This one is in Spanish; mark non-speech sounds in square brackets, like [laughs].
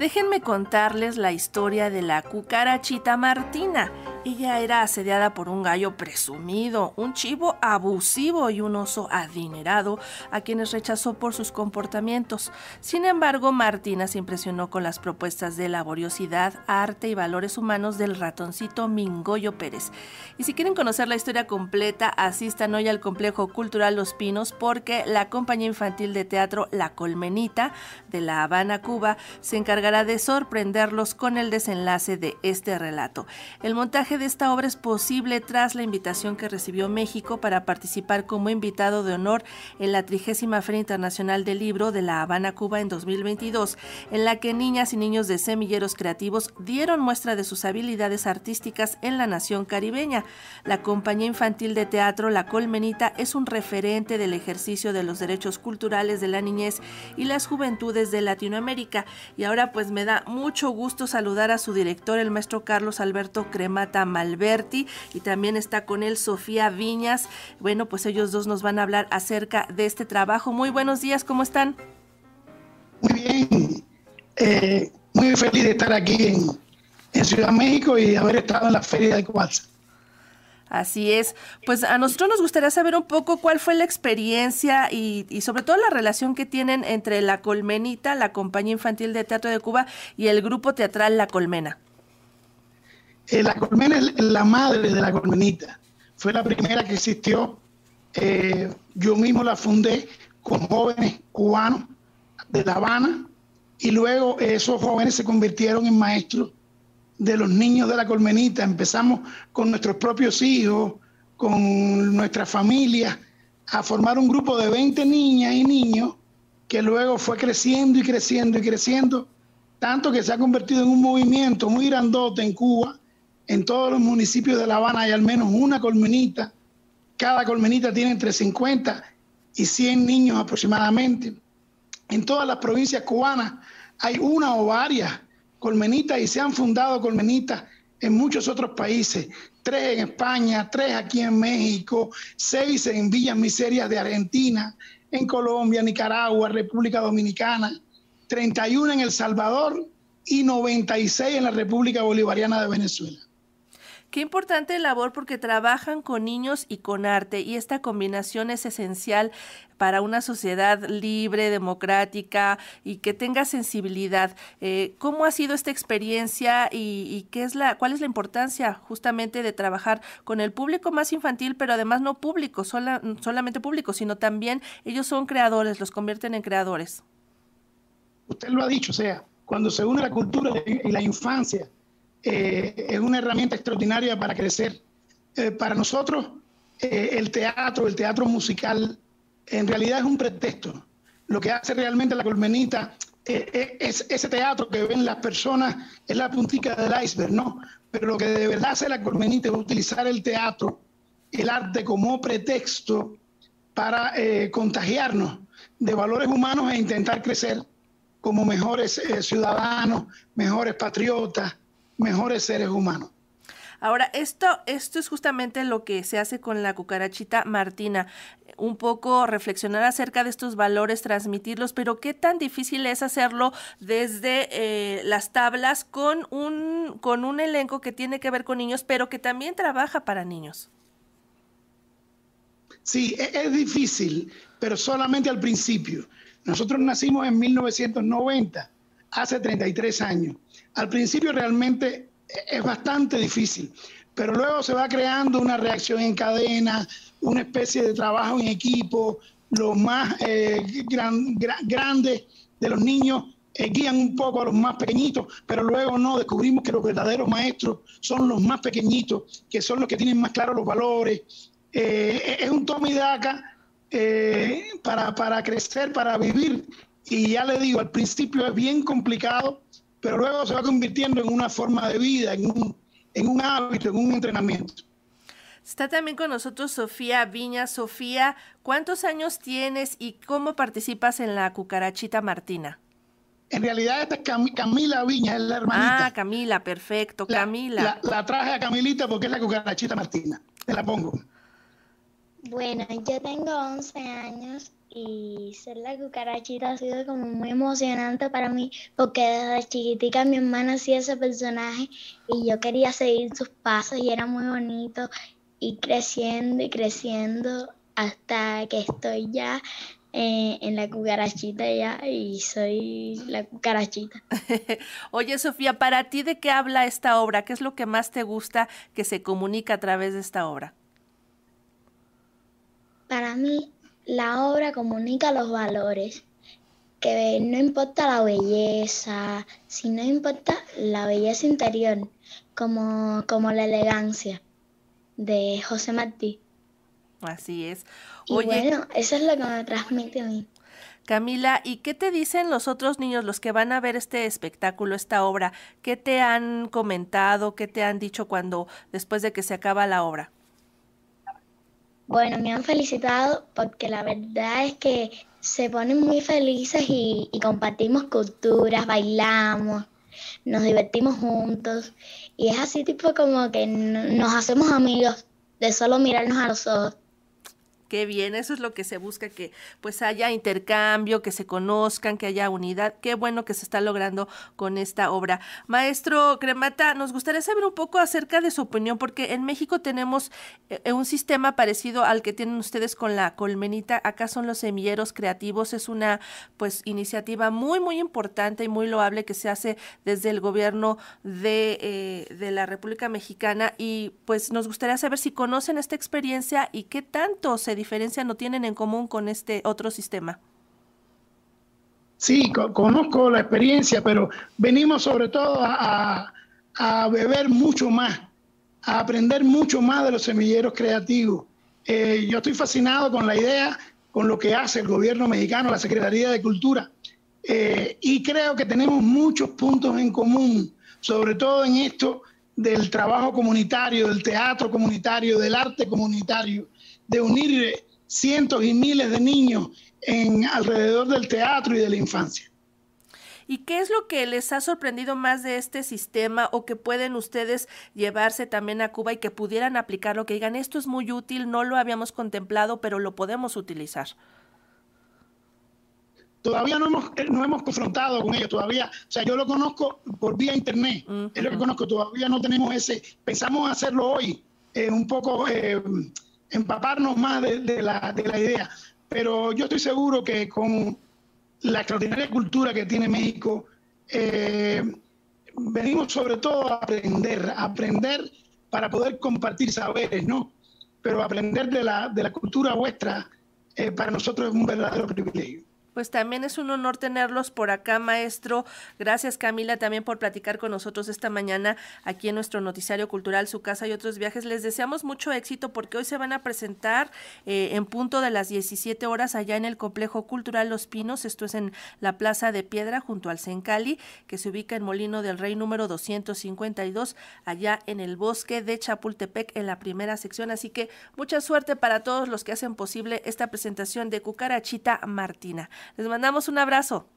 Déjenme contarles la historia de la cucarachita Martina. Ella era asediada por un gallo presumido, un chivo abusivo y un oso adinerado, a quienes rechazó por sus comportamientos. Sin embargo, Martina se impresionó con las propuestas de laboriosidad, arte y valores humanos del ratoncito Mingoyo Pérez. Y si quieren conocer la historia completa, asistan hoy al Complejo Cultural Los Pinos porque la compañía infantil de teatro La Colmenita de La Habana, Cuba, se encargará de sorprenderlos con el desenlace de este relato. El montaje de esta obra es posible tras la invitación que recibió México para participar como invitado de honor en la trigésima Feria Internacional del Libro de La Habana, Cuba en 2022, en la que niñas y niños de semilleros creativos dieron muestra de sus habilidades artísticas en la nación caribeña. La compañía infantil de teatro La Colmenita es un referente del ejercicio de los derechos culturales de la niñez y las juventudes de Latinoamérica. Y ahora pues me da mucho gusto saludar a su director, el maestro Carlos Alberto Cremata Malberti, y también está con él Sofía Viñas. Bueno, pues ellos dos nos van a hablar acerca de este trabajo. Muy buenos días, ¿cómo están? Muy bien, eh, muy feliz de estar aquí en, Ciudad México y haber estado en la Feria de Coaza. Así es. Pues a nosotros nos gustaría saber un poco cuál fue la experiencia y, sobre todo la relación que tienen entre La Colmenita, la compañía infantil de teatro de Cuba, y el grupo teatral La Colmena. Eh, la Colmena es la madre de La Colmenita. Fue la primera que existió. Eh, yo mismo la fundé con jóvenes cubanos de La Habana y luego esos jóvenes se convirtieron en maestros de los niños de la colmenita. Empezamos con nuestros propios hijos, con nuestra familia, a formar un grupo de 20 niñas y niños que luego fue creciendo y creciendo y creciendo, tanto que se ha convertido en un movimiento muy grandote en Cuba. En todos los municipios de La Habana hay al menos una colmenita. Cada colmenita tiene entre 50 y 100 niños aproximadamente. En todas las provincias cubanas hay una o varias colmenitas y se han fundado colmenitas en muchos otros países, tres en España, tres aquí en México, seis en Villas Miserias de Argentina, en Colombia, Nicaragua, República Dominicana, 31 en El Salvador y 96 en la República Bolivariana de Venezuela. Qué importante labor porque trabajan con niños y con arte y esta combinación es esencial para una sociedad libre, democrática y que tenga sensibilidad. Eh, ¿Cómo ha sido esta experiencia y, qué es la, cuál es la importancia justamente de trabajar con el público más infantil, pero además no público, solamente público, sino también ellos son creadores, los convierten en creadores? Usted lo ha dicho, o sea, cuando se une la cultura y la infancia, eh, es una herramienta extraordinaria para crecer. Eh, para nosotros, eh, el teatro, el teatro musical, en realidad es un pretexto. Lo que hace realmente la colmenita es ese teatro que ven las personas, es la puntica del iceberg, ¿no? Pero lo que de verdad hace la colmenita es utilizar el teatro, el arte como pretexto para contagiarnos de valores humanos e intentar crecer como mejores ciudadanos, mejores patriotas, mejores seres humanos. Ahora, esto, esto es justamente lo que se hace con la cucarachita Martina, un poco reflexionar acerca de estos valores, transmitirlos, pero qué tan difícil es hacerlo desde eh, las tablas con un, con un elenco que tiene que ver con niños, pero que también trabaja para niños. Sí, es, es difícil, pero solamente al principio. Nosotros nacimos en 1990, hace 33 años. Al principio realmente es bastante difícil, pero luego se va creando una reacción en cadena, una especie de trabajo en equipo, los más eh, grandes de los niños eh, guían un poco a los más pequeñitos, pero luego no, descubrimos que los verdaderos maestros son los más pequeñitos, que son los que tienen más claros los valores. Eh, es un toma y daca para, para crecer, para vivir. Y ya le digo, al principio es bien complicado, pero luego se va convirtiendo en una forma de vida, en un, en un hábito, en un entrenamiento. Está también con nosotros Sofía Viña. Sofía, ¿cuántos años tienes y cómo participas en la cucarachita Martina? En realidad esta es Camila Viña, es la hermanita. Ah, Camila, perfecto, Camila. La, la, traje a Camilita porque es la cucarachita Martina. Te la pongo. Bueno, yo tengo 11 años y ser la cucarachita ha sido como muy emocionante para mí porque desde chiquitica mi hermana hacía ese personaje y yo quería seguir sus pasos y era muy bonito y creciendo y creciendo hasta que estoy ya eh, en la cucarachita ya y soy la cucarachita. [laughs] Oye Sofía, para ti de qué habla esta obra? ¿Qué es lo que más te gusta que se comunica a través de esta obra? Para mí la obra comunica los valores, que no importa la belleza, sino importa la belleza interior, como, como la elegancia de José Martí. Así es. Oye, bueno, eso es lo que me transmite a mí. Camila, ¿y qué te dicen los otros niños, los que van a ver este espectáculo, esta obra? ¿Qué te han comentado, qué te han dicho cuando, después de que se acaba la obra? Bueno, me han felicitado porque la verdad es que se ponen muy felices y, compartimos culturas, bailamos, nos divertimos juntos y es así tipo como que nos hacemos amigos de solo mirarnos a los ojos. Qué bien, eso es lo que se busca, que pues haya intercambio, que se conozcan, que haya unidad. Qué bueno que se está logrando con esta obra. Maestro Cremata, nos gustaría saber un poco acerca de su opinión, porque en México tenemos eh, un sistema parecido al que tienen ustedes con la colmenita. Acá son los semilleros creativos. Es una pues iniciativa muy, muy importante y muy loable que se hace desde el gobierno de, eh, de la República Mexicana. Y pues nos gustaría saber si conocen esta experiencia y qué tanto se diferencia no tienen en común con este otro sistema? Sí, conozco la experiencia, pero venimos sobre todo a, beber mucho más, a aprender mucho más de los semilleros creativos. Eh, yo estoy fascinado con la idea, con lo que hace el gobierno mexicano, la Secretaría de Cultura, eh, y creo que tenemos muchos puntos en común, sobre todo en esto del trabajo comunitario, del teatro comunitario, del arte comunitario de unir cientos y miles de niños en alrededor del teatro y de la infancia. ¿Y qué es lo que les ha sorprendido más de este sistema o que pueden ustedes llevarse también a Cuba y que pudieran aplicarlo, que digan, esto es muy útil, no lo habíamos contemplado, pero lo podemos utilizar? Todavía no hemos, eh, no hemos confrontado con ello, todavía, o sea, yo lo conozco por vía internet, es lo que conozco, todavía no tenemos ese, pensamos hacerlo hoy, eh, un poco... Eh, empaparnos más de, la, idea. Pero yo estoy seguro que con la extraordinaria cultura que tiene México, eh, venimos sobre todo a aprender, a aprender para poder compartir saberes, ¿no? Pero aprender de la, de la cultura vuestra eh, para nosotros es un verdadero privilegio. Pues también es un honor tenerlos por acá, maestro. Gracias, Camila, también por platicar con nosotros esta mañana aquí en nuestro noticiario cultural, su casa y otros viajes. Les deseamos mucho éxito porque hoy se van a presentar eh, en punto de las 17 horas allá en el complejo cultural Los Pinos. Esto es en la Plaza de Piedra junto al Sencali, que se ubica en Molino del Rey número 252, allá en el bosque de Chapultepec en la primera sección. Así que mucha suerte para todos los que hacen posible esta presentación de Cucarachita Martina. Les mandamos un abrazo.